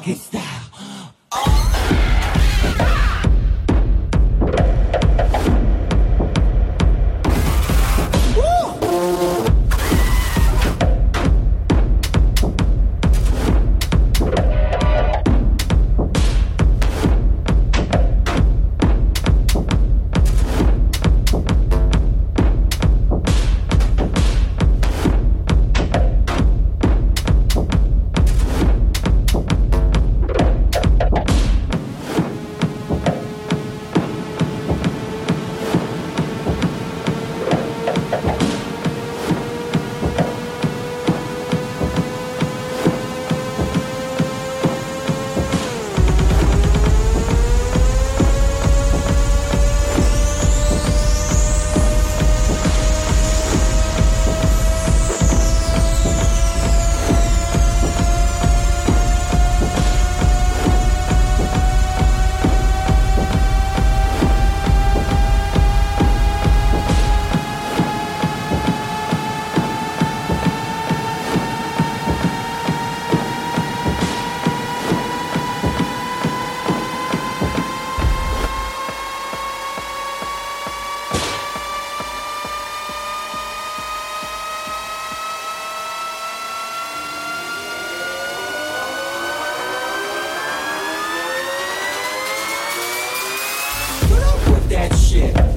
took that shit.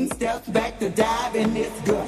steps back to dive and it's good.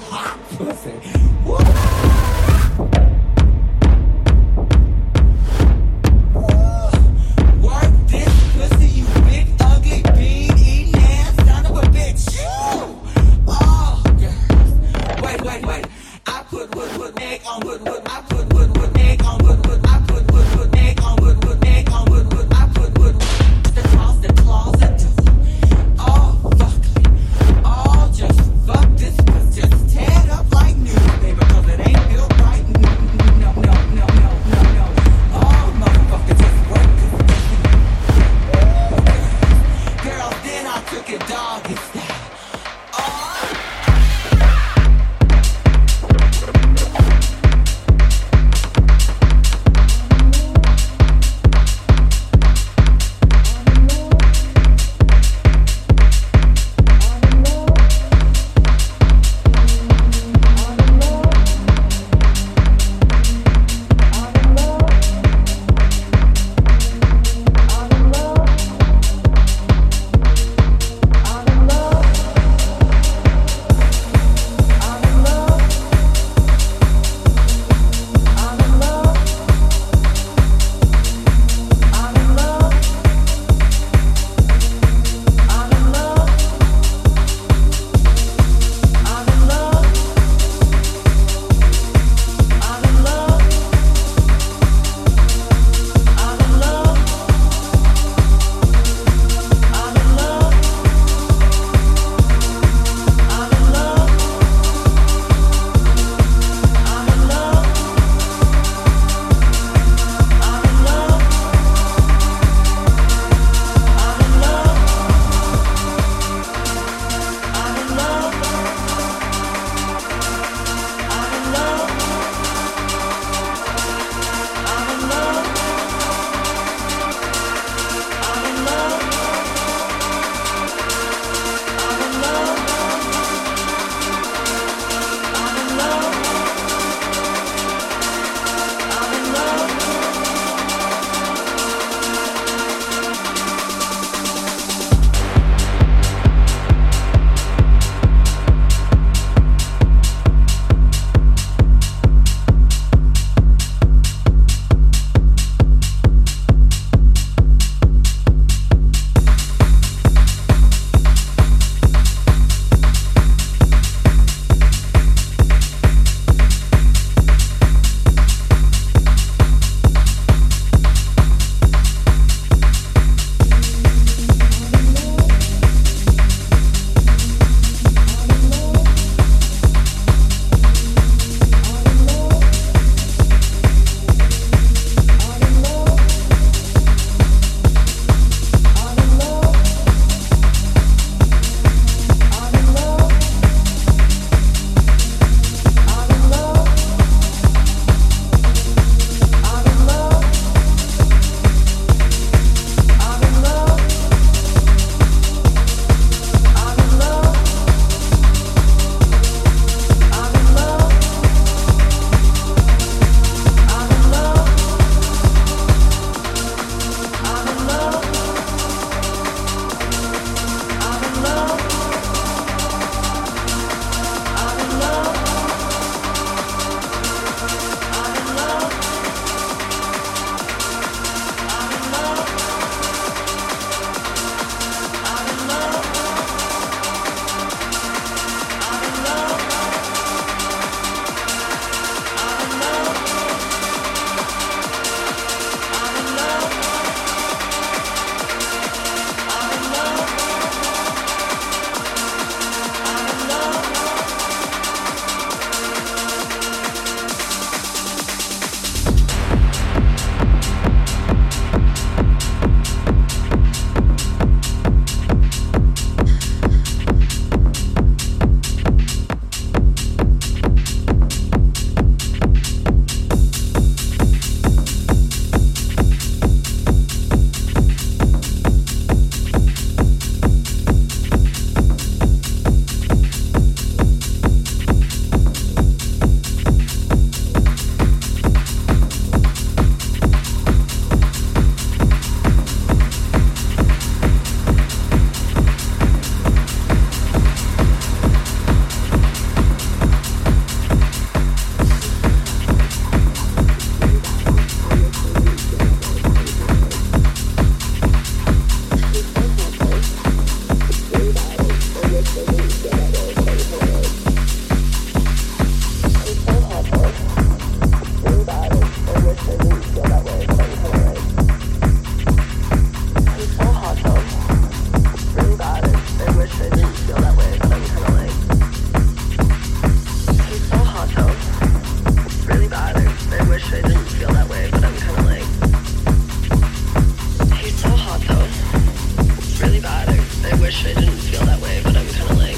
shit. I didn't feel that way, but I'm kind of like.